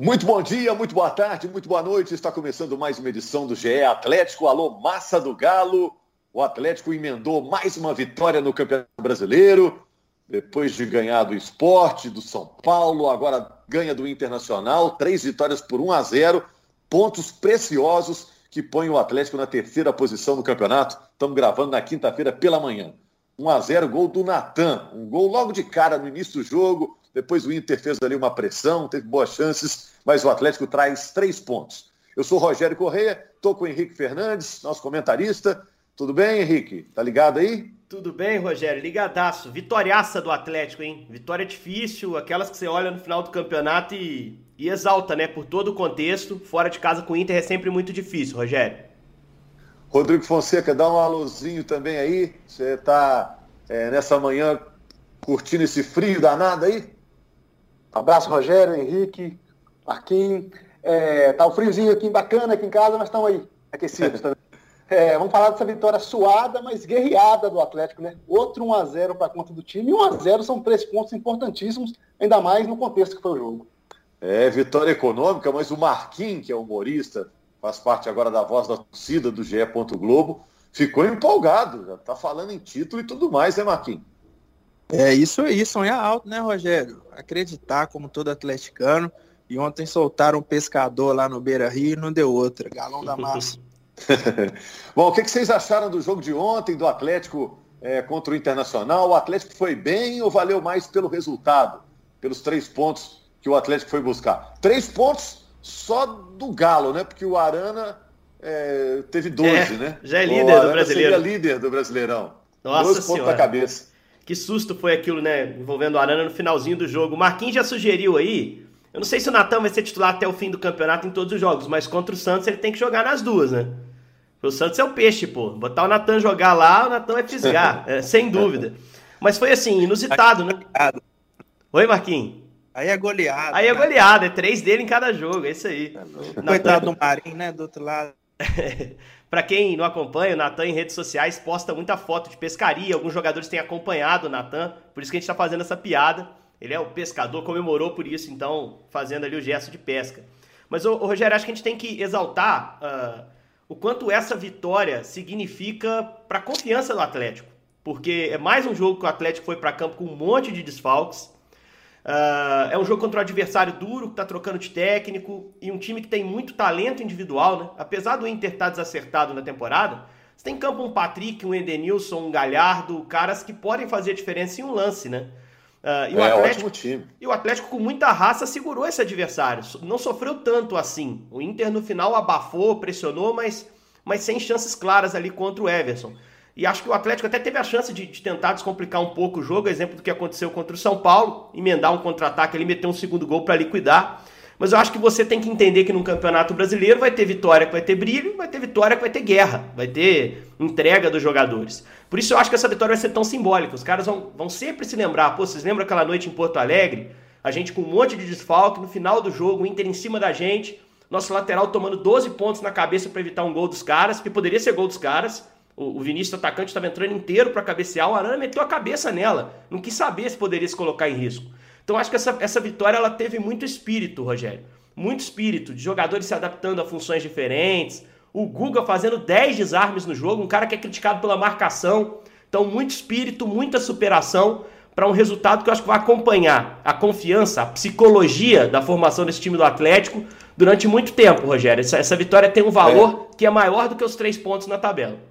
Muito bom dia, muito boa tarde, muito boa noite. Está começando mais uma edição do GE Atlético. Alô, massa do Galo. O Atlético emendou mais uma vitória no Campeonato Brasileiro. Depois de ganhar do esporte, do São Paulo, agora ganha do Internacional. Três vitórias por 1 a 0. Pontos preciosos que põem o Atlético na terceira posição no campeonato. Estamos gravando na quinta-feira pela manhã. 1 a 0 gol do Natan. Um gol logo de cara no início do jogo depois o Inter fez ali uma pressão, teve boas chances, mas o Atlético traz três pontos. Eu sou Rogério Correia, estou com o Henrique Fernandes, nosso comentarista. Tudo bem, Henrique? Tá ligado aí? Tudo bem, Rogério. Ligadaço. Vitoriaça do Atlético, hein? Vitória difícil, aquelas que você olha no final do campeonato e, e exalta, né? Por todo o contexto. Fora de casa com o Inter é sempre muito difícil, Rogério. Rodrigo Fonseca, dá um alôzinho também aí. Você está é, nessa manhã curtindo esse frio danado aí? Abraço, Rogério, Henrique, Marquinhos. É, tá o um friozinho aqui bacana aqui em casa, mas estão aí, aquecidos também. É, vamos falar dessa vitória suada, mas guerreada do Atlético, né? Outro 1x0 para conta do time. E 1x0 são três pontos importantíssimos, ainda mais no contexto que foi o jogo. É, vitória econômica, mas o Marquinhos, que é humorista, faz parte agora da voz da torcida do GE. Globo, ficou empolgado, já tá falando em título e tudo mais, né, Marquinhos? É isso aí, sonhar alto, né, Rogério? Acreditar como todo atleticano. E ontem soltaram um pescador lá no Beira Rio e não deu outra. Galão da massa. Bom, o que, vocês acharam do jogo de ontem, do Atlético é, contra o Internacional? O Atlético foi bem ou valeu mais pelo resultado? Pelos três pontos que o Atlético foi buscar? Três pontos só do Galo, né? Porque o Arana é, teve 12, é, né? Já é líder do brasileiro. Seria líder do Brasileirão. Nossa 12 pontos da cabeça. Que susto foi aquilo, né? Envolvendo o Arana no finalzinho do jogo. O Marquinhos já sugeriu aí. Eu não sei se o Natan vai ser titular até o fim do campeonato em todos os jogos, mas contra o Santos ele tem que jogar nas duas, né? O Santos é o peixe, pô. Botar o Natan jogar lá, o Natan vai fisgar, é, sem dúvida. Mas foi assim, inusitado, né? Oi, Marquinhos. Aí é goleada. Aí é goleada, é três dele em cada jogo, é isso aí. Tá Coitado do Marinho, né? Do outro lado. Para quem não acompanha, o Natan em redes sociais posta muita foto de pescaria. Alguns jogadores têm acompanhado o Natan, por isso que a gente está fazendo essa piada. Ele é o pescador, comemorou por isso, então, fazendo ali o gesto de pesca. Mas, ô, ô Rogério, acho que a gente tem que exaltar uh, o quanto essa vitória significa para a confiança do Atlético. Porque é mais um jogo que o Atlético foi para campo com um monte de desfalques. Uh, é um jogo contra um adversário duro, que está trocando de técnico, e um time que tem muito talento individual, né? Apesar do Inter estar tá desacertado na temporada, você tem em campo um Patrick, um Edenilson, um Galhardo, caras que podem fazer a diferença em um lance, né? Uh, e o é, Atlético, ótimo time. E o Atlético, com muita raça, segurou esse adversário. Não sofreu tanto assim. O Inter, no final, abafou, pressionou, mas, mas sem chances claras ali contra o Everson. E acho que o Atlético até teve a chance de, de, tentar descomplicar um pouco o jogo, exemplo do que aconteceu contra o São Paulo, emendar um contra-ataque ali, meter um segundo gol para liquidar. Mas eu acho que você tem que entender que num campeonato brasileiro vai ter vitória que vai ter brilho, vai ter vitória que vai ter guerra, vai ter entrega dos jogadores. Por isso eu acho que essa vitória vai ser tão simbólica. Os caras vão, vão sempre se lembrar. Pô, vocês lembram aquela noite em Porto Alegre? A gente com um monte de desfalque, no final do jogo, o Inter em cima da gente, nosso lateral tomando 12 pontos na cabeça para evitar um gol dos caras, que poderia ser gol dos caras. O, Vinícius, atacante, estava entrando inteiro para cabecear. O Arana meteu a cabeça nela. Não quis saber se poderia se colocar em risco. Então acho que essa, essa vitória ela teve muito espírito, Rogério. Muito espírito, de jogadores se adaptando a funções diferentes. O Guga fazendo 10 desarmes no jogo, um cara que é criticado pela marcação. Então, muito espírito, muita superação para um resultado que eu acho que vai acompanhar a confiança, a psicologia da formação desse time do Atlético durante muito tempo, Rogério. Essa, essa vitória tem um valor é. que é maior do que os três pontos na tabela.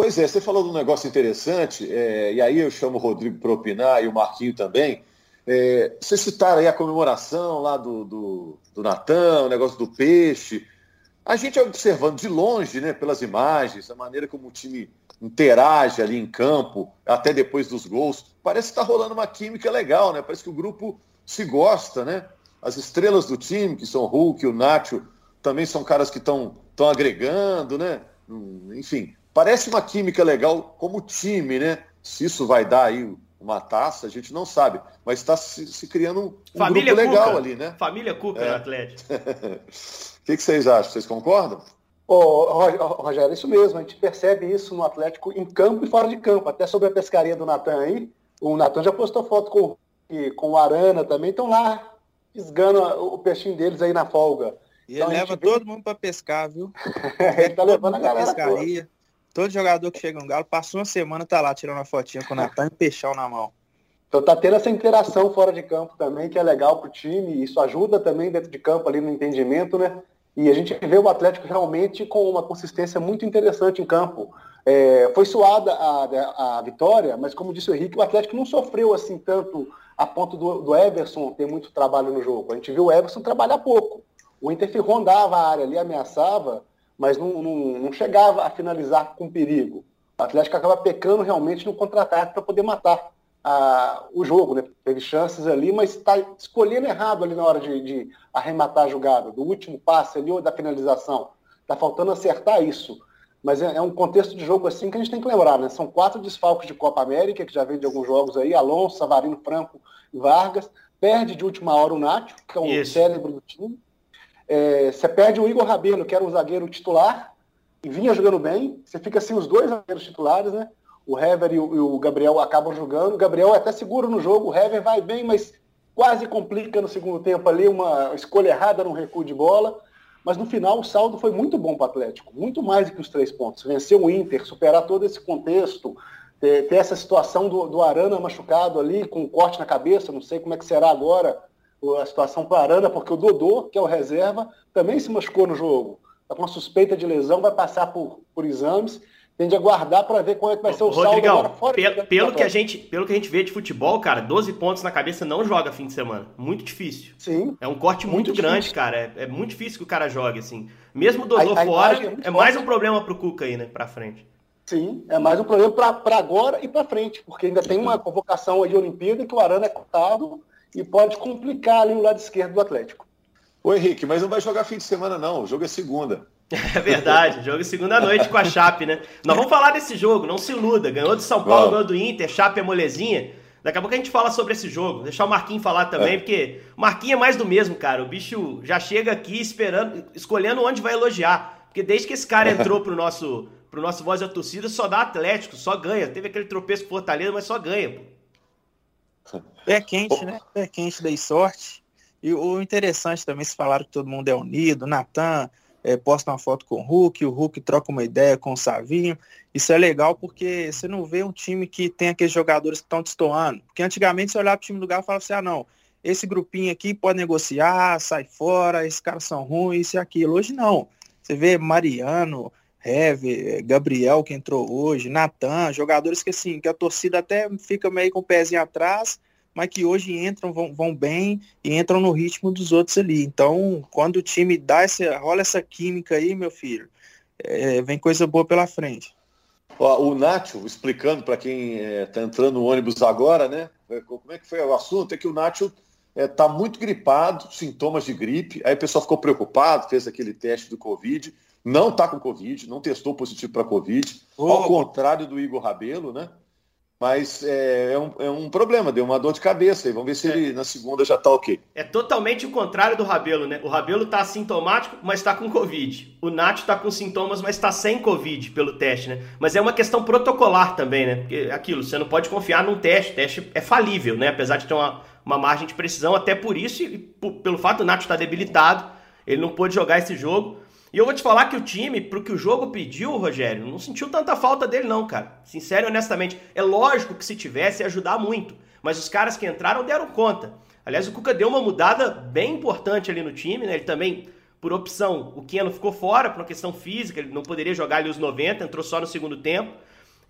Pois é, você falou de um negócio interessante, é, e aí eu chamo o Rodrigo para opinar e o Marquinho também. É, vocês citaram aí a comemoração lá do, do, do Natan, o negócio do peixe. A gente observando de longe, né, pelas imagens, a maneira como o time interage ali em campo, até depois dos gols, parece que está rolando uma química legal, né? Parece que o grupo se gosta, né? As estrelas do time, que são o Hulk, o Nacho, também são caras que estão agregando, né? Hum, enfim, Parece uma química legal como time, né? Se isso vai dar aí uma taça, a gente não sabe. Mas está se, se, criando um, Família grupo legal ali, né? Família Cuca é. no Atlético. O que, que, vocês acham? Vocês concordam? Ô, Rogério, isso mesmo. A gente percebe isso no Atlético em campo e fora de campo. Até sobre a pescaria do Natan aí. O Natan já postou foto com, com o Arana também. Estão lá fisgando o peixinho deles aí na folga. E então, ele leva vê... todo mundo para pescar, viu? ele tá levando a galera pescaria. Toda. Todo jogador que chega no Galo, passou uma semana, tá lá tirando uma fotinha com o Natan e peixão na mão. Então tá tendo essa interação fora de campo também, que é legal pro time, isso ajuda também dentro de campo ali no entendimento, né? E a gente vê o Atlético realmente com uma consistência muito interessante em campo. É, foi suada a, a, vitória, mas como disse o Henrique, o Atlético não sofreu assim tanto a ponto do, do Everson ter muito trabalho no jogo. A gente viu o Everson trabalhar pouco. O Inter rondava a área ali, ameaçava, mas não, não, não chegava a finalizar com perigo. O Atlético acaba pecando realmente no contra-ataque para poder matar a, o jogo. Né? Teve chances ali, mas está escolhendo errado ali na hora de, de, arrematar a jogada, do último passe ali ou da finalização. Está faltando acertar isso. Mas é, é, um contexto de jogo assim que a gente tem que lembrar, né? São quatro desfalques de Copa América, que já vem de alguns jogos aí, Alonso, Savarino, Franco e Vargas. Perde de última hora o Nacho, que é o Isso. cérebro do time. É, você perde o Igor Rabelo, que era um zagueiro titular, e vinha jogando bem. Você fica sem assim, os dois zagueiros titulares, né? O Hever e o, e o, Gabriel acabam jogando. O Gabriel é até seguro no jogo, o Hever vai bem, mas quase complica no segundo tempo ali, uma escolha errada no recuo de bola. Mas no final o saldo foi muito bom para o Atlético, muito mais do que os três pontos. Venceu o Inter, superar todo esse contexto, ter, ter essa situação do, do, Arana machucado ali, com um corte na cabeça, não sei como é que será agora a situação para Arana, porque o Dodô, que é o reserva, também se machucou no jogo. Está com uma suspeita de lesão, vai passar por, por exames tem de aguardar para ver como é que vai ser o Rodrigão, saldo agora fora pelo, pelo que a gente Pelo que a gente vê de futebol, cara, 12 pontos na cabeça não joga fim de semana. Muito difícil. Sim. É um corte muito, muito grande, cara. É, é, muito difícil que o cara jogue, assim. Mesmo o Dodô a, a fora, é, é mais um problema pro Cuca aí, né, pra frente. Sim, é mais um problema para agora e para frente, porque ainda tem uma convocação aí de Olimpíada que o Arana é cotado e pode complicar ali o lado esquerdo do Atlético. Ô Henrique, mas não vai jogar fim de semana não, o jogo é segunda. É verdade, jogo segunda noite com a Chape, né? Nós vamos falar desse jogo, não se iluda. Ganhou do São Paulo, ganhou do Inter, Chape é molezinha. Daqui a pouco a gente fala sobre esse jogo. Deixar o Marquinhos falar também, é. porque o Marquinhos é mais do mesmo, cara. O bicho já chega aqui esperando, escolhendo onde vai elogiar. Porque desde que esse cara entrou pro nosso, pro nosso Voz da Torcida, só dá Atlético, só ganha. Teve aquele tropeço com Fortaleza, mas só ganha, pô. Pé quente, né? Pé quente, dei sorte. E o interessante também, se falaram que todo mundo é unido, Natan, é, posta uma foto com o Hulk, o Hulk troca uma ideia com o Savinho. Isso é legal porque você não vê um time que tem aqueles jogadores que estão destoando. Porque antigamente você olhava para o time do Galo e falava assim, ah não, esse grupinho aqui pode negociar, sai fora, esses caras são ruins, isso e aquilo. Hoje não. Você vê Mariano, Heve, Gabriel que entrou hoje, Natan, jogadores que assim, que a torcida até fica meio com o pezinho atrás, mas que hoje entram, vão, vão bem e entram no ritmo dos outros ali. Então, quando o time dá essa, rola essa química aí, meu filho, é, vem coisa boa pela frente. Ó, o Nacho, explicando para quem está é, entrando no ônibus agora, né? Como é que foi o assunto? É que o Nacho está é, tá muito gripado, sintomas de gripe. Aí o pessoal ficou preocupado, fez aquele teste do Covid. Não está com Covid, não testou positivo para Covid. Oh. Ao contrário do Igor Rabelo, né? Mas é, é, um, é, um, problema, deu uma dor de cabeça. E vamos ver se é. ele na segunda já tá ok. É totalmente o contrário do Rabelo, né? O Rabelo tá assintomático, mas tá com Covid. O Nath tá com sintomas, mas tá sem Covid pelo teste, né? Mas é uma questão protocolar também, né? Porque aquilo, você não pode confiar num teste. O teste é falível, né? Apesar de ter uma, uma margem de precisão, até por isso, e pelo fato do Nath estar tá debilitado, ele não pôde jogar esse jogo. E eu vou te falar que o time, pro que o jogo pediu, Rogério, não sentiu tanta falta dele, não, cara. Sincero e honestamente. É lógico que se tivesse, ia ajudar muito. Mas os caras que entraram deram conta. Aliás, o Cuca deu uma mudada bem importante ali no time, né? Ele também, por opção, o Keno ficou fora por uma questão física, ele não poderia jogar ali os 90, entrou só no segundo tempo.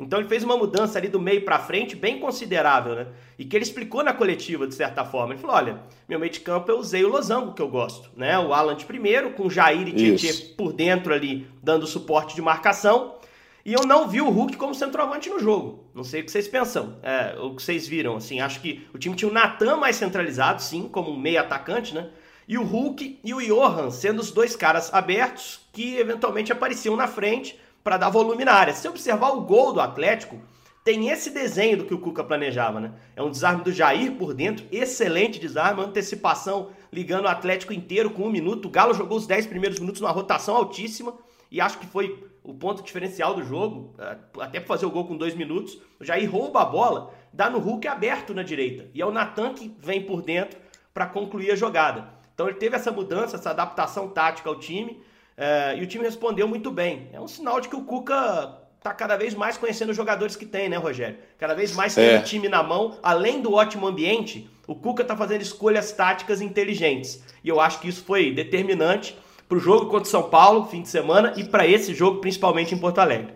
Então ele fez uma mudança ali do meio para frente bem considerável, né? E que ele explicou na coletiva, de certa forma. Ele falou: olha, meu meio de campo eu usei o losango que eu gosto, né? O Alan de primeiro, com Jair e Tietchan por dentro ali, dando suporte de marcação. E eu não vi o Hulk como centroavante no jogo. Não sei o que vocês pensam, é, o que vocês viram. Assim, acho que o time tinha o Natan mais centralizado, sim, como um meio atacante, né? E o Hulk e o Johan sendo os dois caras abertos que eventualmente apareciam na frente para dar volume na área. Se observar o gol do Atlético, tem esse desenho do que o Cuca planejava, né? É um desarme do Jair por dentro, excelente desarme, antecipação ligando o Atlético inteiro com um minuto. O Galo jogou os 10 primeiros minutos numa rotação altíssima e acho que foi o ponto diferencial do jogo, é, até para fazer o gol com dois minutos. O Jair rouba a bola, dá no Hulk aberto na direita e é o Natan que vem por dentro para concluir a jogada. Então ele teve essa mudança, essa adaptação tática ao time, uh, e o time respondeu muito bem. É um sinal de que o Cuca tá cada vez mais conhecendo os jogadores que tem, né, Rogério? Cada vez mais tem é. time na mão, além do ótimo ambiente, o Cuca tá fazendo escolhas táticas inteligentes. E eu acho que isso foi determinante para o jogo contra o São Paulo, fim de semana, e para esse jogo, principalmente em Porto Alegre.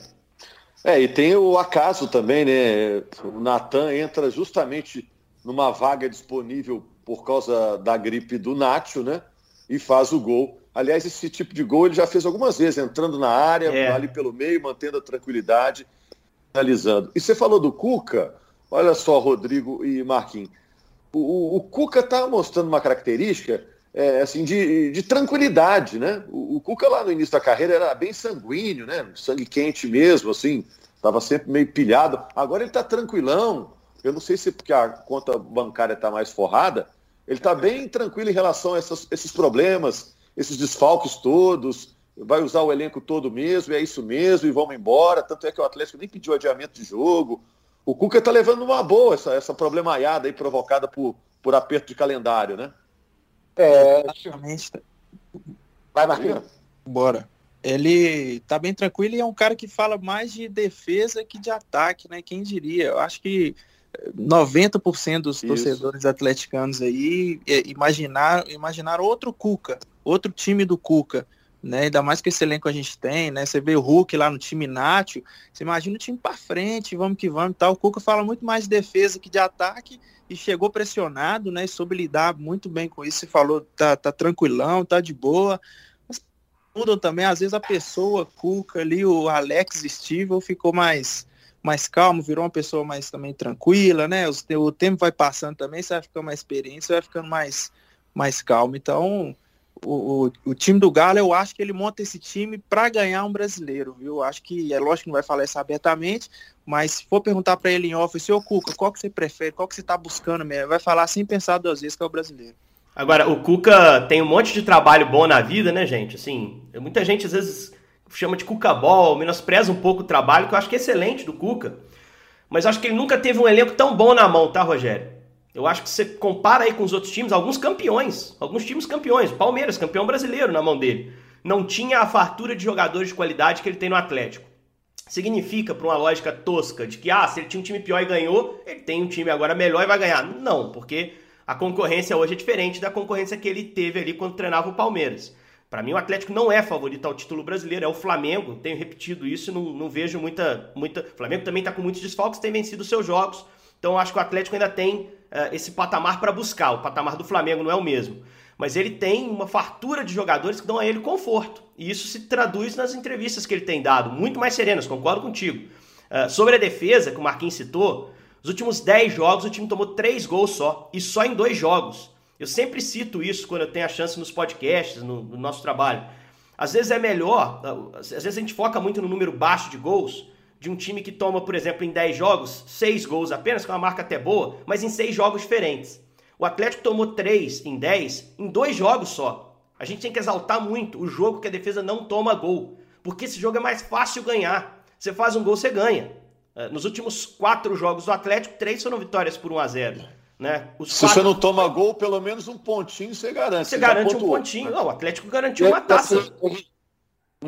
É, e tem o acaso também, né? O Natan entra justamente numa vaga disponível por causa da gripe do Nacho, né? E faz o gol. Aliás, esse tipo de gol ele já fez algumas vezes, entrando na área, é. ali pelo meio, mantendo a tranquilidade, finalizando. E você falou do Cuca, olha só, Rodrigo e Marquinhos. O, o, o Cuca está mostrando uma característica é, assim, de, de, tranquilidade, né? O, o, Cuca lá no início da carreira era bem sanguíneo, né? Sangue quente mesmo, assim, estava sempre meio pilhado. Agora ele está tranquilão. Eu não sei se porque a conta bancária está mais forrada, ele está bem tranquilo em relação a essas, esses problemas, esses desfalques todos. Vai usar o elenco todo mesmo, é isso mesmo, e vamos embora. Tanto é que o Atlético nem pediu adiamento de jogo. O Cuca está levando uma boa essa, essa problemaiada aí provocada por, por aperto de calendário, né? É, exatamente. Vai, Marquinhos. Bora. Ele tá bem tranquilo e é um cara que fala mais de defesa que de ataque, né? Quem diria? Eu acho que 90% dos Isso. torcedores atleticanos aí é, imaginar, imaginar outro Cuca, outro time do Cuca, né? Ainda mais que esse elenco a gente tem, né? Você vê o Hulk lá no time Nátio, você imagina o time para frente, vamos que vamos, tal. O Cuca fala muito mais de defesa que de ataque e chegou pressionado, né? Soube lidar muito bem com isso. Você falou, tá, tá tranquilão, tá de boa. Mas mudam também, às vezes a pessoa, Cuca ali, o Alex Stivel ficou mais mais calmo, virou uma pessoa mais também tranquila, né? O, tempo vai passando também, você vai ficando mais experiente, você vai ficando mais, mais calmo. Então, o, o, o, time do Galo, eu acho que ele monta esse time para ganhar um brasileiro, viu? Acho que é lógico que não vai falar isso abertamente, mas se for perguntar para ele em off, seu Cuca, qual que você prefere, qual que você está buscando mesmo? Vai falar sem pensar duas vezes que é o brasileiro. Agora, o Cuca tem um monte de trabalho bom na vida, né, gente? Assim, muita gente às vezes chama de Cuca Ball, menospreza um pouco o trabalho, que eu acho que é excelente do Cuca. Mas acho que ele nunca teve um elenco tão bom na mão, tá, Rogério? Eu acho que você compara aí com os outros times, alguns campeões, alguns times campeões, Palmeiras, campeão brasileiro na mão dele. Não tinha a fartura de jogadores de qualidade que ele tem no Atlético. Significa, para uma lógica tosca, de que, ah, se ele tinha um time pior e ganhou, ele tem um time agora melhor e vai ganhar. Não, porque a concorrência hoje é diferente da concorrência que ele teve ali quando treinava o Palmeiras. Para mim, o Atlético não é favorito ao título brasileiro, é o Flamengo. Tenho repetido isso não, não vejo muita, muita. O Flamengo também está com muitos desfalques, tem vencido seus jogos. Então, acho que o Atlético ainda tem uh, esse patamar para buscar. O patamar do Flamengo não é o mesmo. Mas ele tem uma fartura de jogadores que dão a ele conforto. E isso se traduz nas entrevistas que ele tem dado, muito mais serenas, concordo contigo. Uh, sobre a defesa, que o Marquinhos citou, os últimos 10 jogos o time tomou 3 gols só, e só em dois jogos. Eu sempre cito isso quando eu tenho a chance nos podcasts, no, no nosso trabalho. Às vezes é melhor, ah, às vezes a gente foca muito no número baixo de gols, de um time que toma, por exemplo, em 10 jogos, 6 gols apenas, que é uma marca até boa, mas em 6 jogos diferentes. O Atlético tomou 3 em 10 em 2 jogos só. A gente tem que exaltar muito o jogo que a defesa não toma gol, porque esse jogo é mais fácil ganhar. Você faz um gol, você ganha. É, nos últimos 4 jogos do Atlético, 3 foram vitórias por 1 a 0 né? Se quatro... você não toma gol, pelo menos um pontinho você garante. Você, você garante um pontinho. Não, o Atlético garantiu uma taça.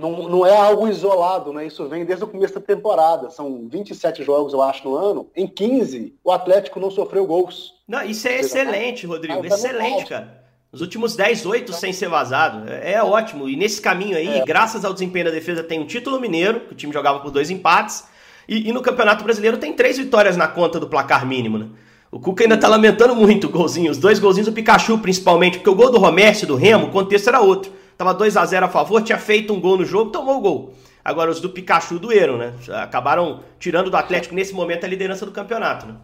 Não, não é algo isolado, né? Isso vem desde o começo da temporada. São 27 jogos, eu acho, no ano. Em 15, o Atlético não sofreu gols. Não, isso é excelente, Rodrigo. Ah, excelente, cara. Os últimos 10, 8 sem ser vazado. É, é ótimo. E nesse caminho aí, é. graças ao desempenho da defesa, tem um título mineiro, que o time jogava por dois empates. E, e, no Campeonato Brasileiro tem três vitórias na conta do placar mínimo, né? O Cuca ainda tá lamentando muito o golzinho, os dois golzinhos do Pikachu, principalmente, porque o gol do Romércio do Remo, o contexto era outro. Tava 2 a 0 a favor, tinha feito um gol no jogo, tomou o gol. Agora os do Pikachu doeram, né? Acabaram tirando do Atlético nesse momento a liderança do campeonato, né?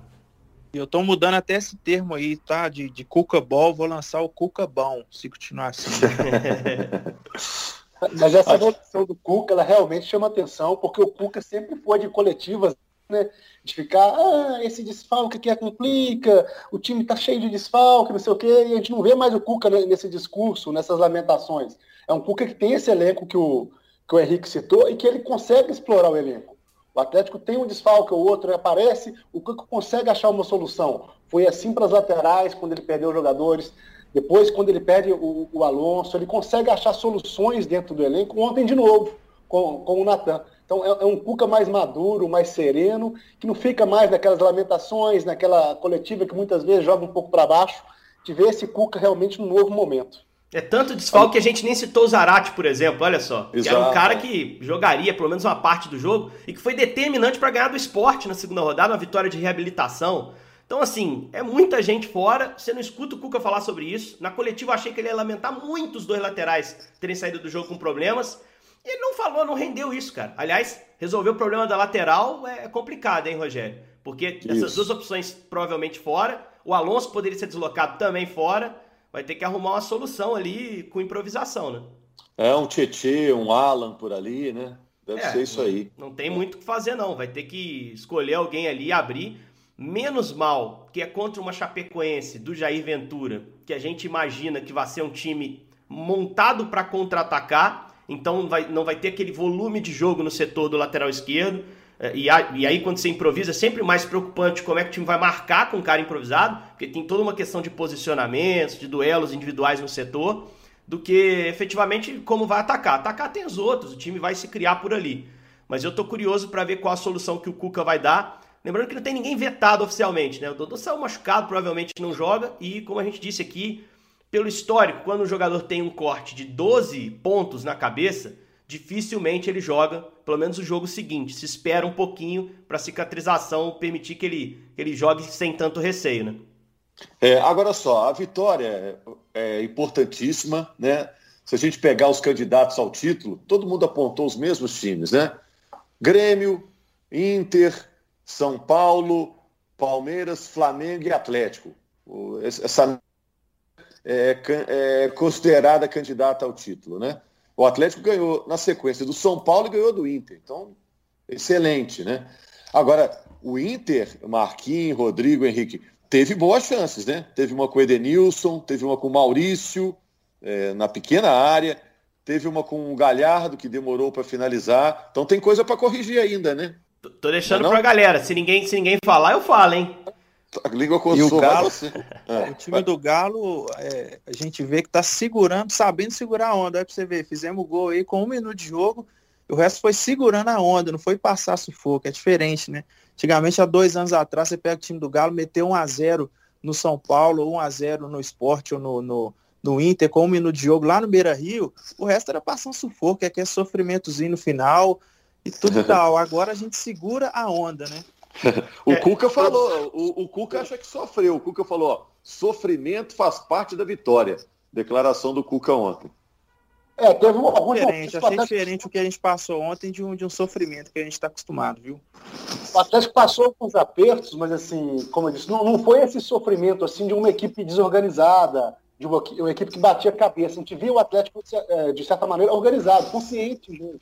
Eu tô mudando até esse termo aí, tá? De, de Cuca Ball, vou lançar o Cuca Bom, se continuar assim. Mas essa evolução do Cuca, ela realmente chama atenção, porque o Cuca sempre foi de coletivas, né? De ficar, ah, esse desfalque que é complica, o time tá cheio de desfalque, não sei o quê, e a gente não vê mais o Cuca nesse discurso, nessas lamentações. É um Cuca que tem esse elenco que o, que o Henrique citou e que ele consegue explorar o elenco. O Atlético tem um desfalque, o outro aparece, o Cuca consegue achar uma solução. Foi assim para as laterais, quando ele perdeu os jogadores. Depois, quando ele perde o, o, Alonso, ele consegue achar soluções dentro do elenco. Ontem, de novo, com, com o Natan. Então, é, é, um Cuca mais maduro, mais sereno, que não fica mais naquelas lamentações, naquela coletiva que muitas vezes joga um pouco para baixo, de ver esse Cuca realmente num novo momento. É tanto desfalque que a gente nem citou o Zarate, por exemplo, olha só. Que era um cara que jogaria pelo menos uma parte do jogo e que foi determinante para ganhar do esporte na segunda rodada, uma vitória de reabilitação. Então, assim, é muita gente fora. Você não escuta o Cuca falar sobre isso. Na coletiva, eu achei que ele ia lamentar muito os dois laterais terem saído do jogo com problemas. E ele não falou, não rendeu isso, cara. Aliás, resolver o problema da lateral é complicado, hein, Rogério? Porque isso. essas duas opções provavelmente fora. O Alonso poderia ser deslocado também fora vai ter que arrumar uma solução ali com improvisação, né? É, um Tietê, um Alan por ali, né? Deve é, ser isso aí. Não tem muito o que fazer, não. Vai ter que escolher alguém ali e abrir. Menos mal que é contra uma Chapecoense do Jair Ventura, que a gente imagina que vai ser um time montado para contra-atacar, então vai, não vai ter aquele volume de jogo no setor do lateral esquerdo. É, e, aí, quando você improvisa, é sempre mais preocupante como é que o time vai marcar com o cara improvisado, porque tem toda uma questão de posicionamentos, de duelos individuais no setor, do que efetivamente como vai atacar. Atacar tem os outros, o time vai se criar por ali. Mas eu tô curioso para ver qual a solução que o Cuca vai dar. Lembrando que não tem ninguém vetado oficialmente, né? O Dodô saiu machucado, provavelmente não joga, e como a gente disse aqui, pelo histórico, quando o jogador tem um corte de 12 pontos na cabeça, dificilmente ele joga, pelo menos o jogo seguinte. Se espera um pouquinho para a cicatrização permitir que ele, que ele jogue sem tanto receio, né? É, agora só, a vitória é, é importantíssima, né? Se a gente pegar os candidatos ao título, todo mundo apontou os mesmos times, né? Grêmio, Inter, São Paulo, Palmeiras, Flamengo e Atlético. Essa é, é considerada candidata ao título, né? O Atlético ganhou na sequência do São Paulo e ganhou do Inter. Então, excelente, né? Agora, o Inter, Marquinhos, Rodrigo, Henrique, teve boas chances, né? Teve uma com o Edenilson, teve uma com o Maurício, é, na pequena área, teve uma com o Galhardo, que demorou para finalizar. Então tem coisa para corrigir ainda, né? Tô deixando para a galera. Se ninguém, se ninguém falar, eu falo, hein? A língua coçou, e o Galo, é, o time do Galo, é, a gente vê que tá segurando, sabendo segurar a onda. Aí pra você ver, fizemos o gol aí com um minuto de jogo, o resto foi segurando a onda, não foi passar sufoco, é diferente, né? Antigamente, há dois anos atrás, você pega o time do Galo, meteu 1 a 0 no São Paulo, 1 a 0 no Esporte ou no, no, no Inter, com um minuto de jogo lá no Beira Rio, o resto era passando sufoco, é que é sofrimentozinho no final e tudo tal. Agora a gente segura a onda, né? o é, Cuca falou, o, o, Cuca acha que sofreu. O Cuca falou, ó, sofrimento faz parte da vitória. Declaração do Cuca ontem. É, teve um, alguns diferente, achei diferente o que a gente passou ontem de um, de um sofrimento que a gente está acostumado, viu? O Atlético passou com os apertos, mas assim, como eu disse, não, não foi esse sofrimento assim de uma equipe desorganizada, de uma, uma equipe que batia a cabeça. A gente viu o Atlético, de certa maneira, organizado, consciente.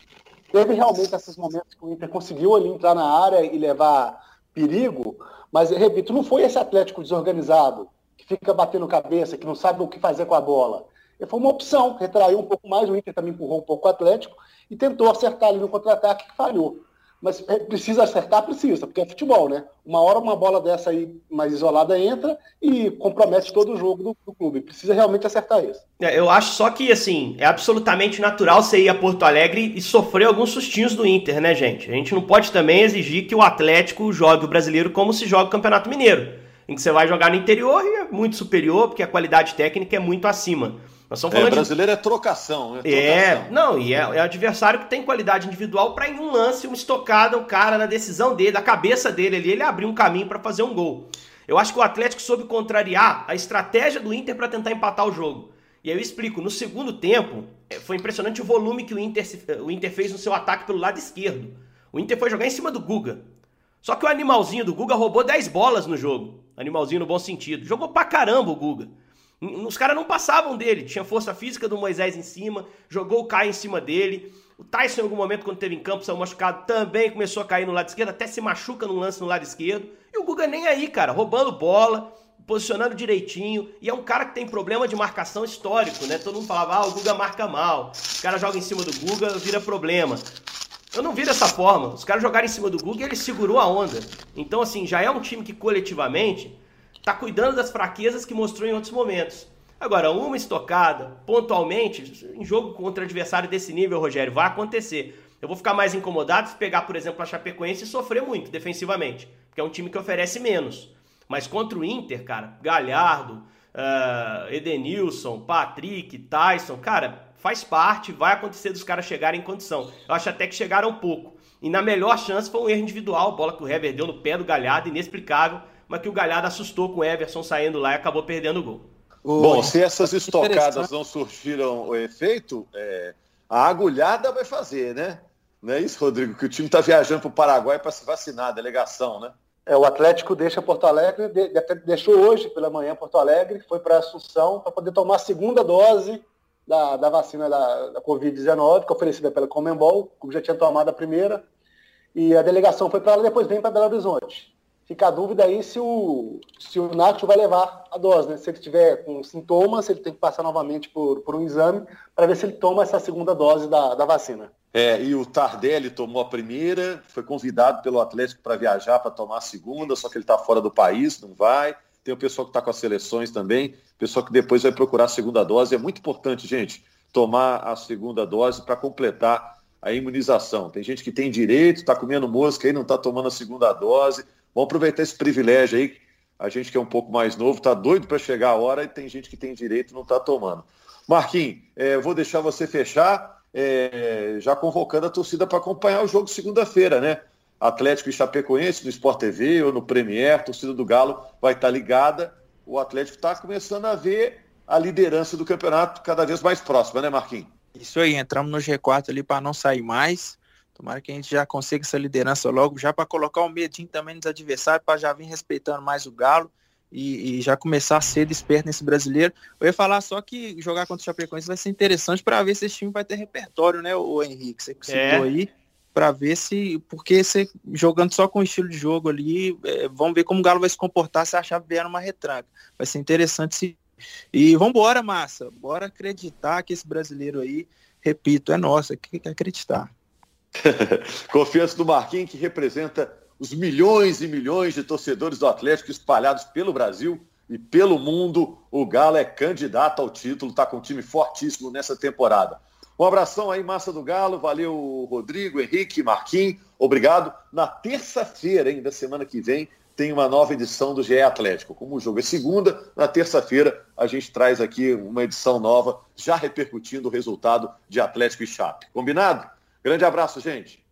Teve realmente esses momentos que o Inter conseguiu ali entrar na área e levar perigo, mas, repito, não foi esse Atlético desorganizado, que fica batendo cabeça, que não sabe o que fazer com a bola. Foi uma opção, retraiu um pouco mais, o Inter também empurrou um pouco o Atlético e tentou acertar ali no contra-ataque que falhou. Mas é, precisa acertar, precisa, porque é futebol, né? Uma hora uma bola dessa aí mais isolada entra e compromete todo o jogo do, do clube. Precisa realmente acertar isso. É, eu acho só que, assim, é absolutamente natural você ir a Porto Alegre e sofrer alguns sustinhos do Inter, né, gente? A gente não pode também exigir que o Atlético jogue o brasileiro como se joga o Campeonato Mineiro, em que você vai jogar no interior e é muito superior, porque a qualidade técnica é muito acima. Nós estamos falando é, brasileiro de... é trocação, né? É, não, e é, é adversário que tem qualidade individual para em um lance, uma estocada, o cara na decisão dele, da cabeça dele ali, ele abriu um caminho para fazer um gol. Eu acho que o Atlético soube contrariar a estratégia do Inter para tentar empatar o jogo. E aí eu explico, no segundo tempo, é, foi impressionante o volume que o Inter, o Inter fez no seu ataque pelo lado esquerdo. O Inter foi jogar em cima do Guga. Só que o animalzinho do Guga roubou 10 bolas no jogo. Animalzinho no bom sentido. Jogou pra caramba o Guga. Os caras não passavam dele. Tinha força física do Moisés em cima, jogou o Caio em cima dele. O Tyson, em algum momento, quando teve em campo, saiu machucado, também começou a cair no lado esquerdo, até se machuca num lance no lado esquerdo. E o Guga nem aí, cara, roubando bola, posicionando direitinho. E é um cara que tem problema de marcação histórico, né? Todo mundo falava, ah, o Guga marca mal. O cara joga em cima do Guga, vira problema. Eu não vi dessa forma. Os caras jogaram em cima do Google e ele segurou a onda. Então, assim, já é um time que coletivamente tá cuidando das fraquezas que mostrou em outros momentos. Agora, uma estocada, pontualmente, em jogo contra adversário desse nível, Rogério, vai acontecer. Eu vou ficar mais incomodado se pegar, por exemplo, a Chapecoense e sofrer muito defensivamente, porque é um time que oferece menos. Mas contra o Inter, cara, Galhardo, uh, Edenilson, Patrick, Tyson, cara, faz parte, vai acontecer dos caras chegarem em condição. Eu acho até que chegaram pouco. E na melhor chance foi um erro individual, bola que o Hever deu no pé do Galhardo, inexplicável, mas que o Galhardo assustou com o Everson saindo lá e acabou perdendo o gol. Bom, se essas estocadas não surgiram o efeito, é, a agulhada vai fazer, né? Não é isso, Rodrigo? Que o time está viajando para o Paraguai para se vacinar, a delegação, né? É, o Atlético deixa Porto Alegre, de, deixou hoje pela manhã Porto Alegre, foi para Assunção para poder tomar a segunda dose da, da vacina da, da Covid-19, que é oferecida pela Comembol, como já tinha tomado a primeira, e a delegação foi para lá, depois vem para Belo Horizonte. Fica a dúvida aí se o, se o Nacho vai levar a dose, né? Se ele estiver com sintomas, ele tem que passar novamente por, por um exame para ver se ele toma essa segunda dose da, da vacina. É, e o Tardelli tomou a primeira, foi convidado pelo Atlético para viajar para tomar a segunda, só que ele está fora do país, não vai. Tem o pessoal que está com as seleções também, pessoal que depois vai procurar a segunda dose. É muito importante, gente, tomar a segunda dose para completar a imunização. Tem gente que tem direito, está comendo mosca aí, não está tomando a segunda dose. Vamos aproveitar esse privilégio aí. A gente que é um pouco mais novo está doido para chegar a hora e tem gente que tem direito e não está tomando. Marquinhos, é, vou deixar você fechar, é, já convocando a torcida para acompanhar o jogo segunda-feira, né? Atlético e Chapecoense no Sport TV ou no Premier, torcida do Galo vai estar tá ligada. O Atlético está começando a ver a liderança do campeonato cada vez mais próxima, né, Marquinhos? Isso aí, entramos no G4 ali para não sair mais. Tomara que a gente já consiga essa liderança logo, já para colocar um medinho também nos adversários, para já vir respeitando mais o Galo e, e, já começar a ser esperto nesse brasileiro. Eu ia falar só que jogar contra o Chapecoense vai ser interessante para ver se esse time vai ter repertório, né, o Henrique? Você citou é. aí para ver se, porque você jogando só com o estilo de jogo ali, é, vamos ver como o Galo vai se comportar se achar vier uma retranca. Vai ser interessante se. E vamos embora, massa. Bora acreditar que esse brasileiro aí, repito, é nosso, que, que acreditar. Confiança do Marquinhos, que representa os milhões e milhões de torcedores do Atlético espalhados pelo Brasil e pelo mundo. O Galo é candidato ao título, está com um time fortíssimo nessa temporada. Um abração aí, massa do Galo. Valeu, Rodrigo, Henrique, Marquinhos. Obrigado. Na terça-feira, ainda semana que vem, tem uma nova edição do GE Atlético. Como o jogo é segunda, na terça-feira a gente traz aqui uma edição nova, já repercutindo o resultado de Atlético e Chape. Combinado? Grande abraço, gente.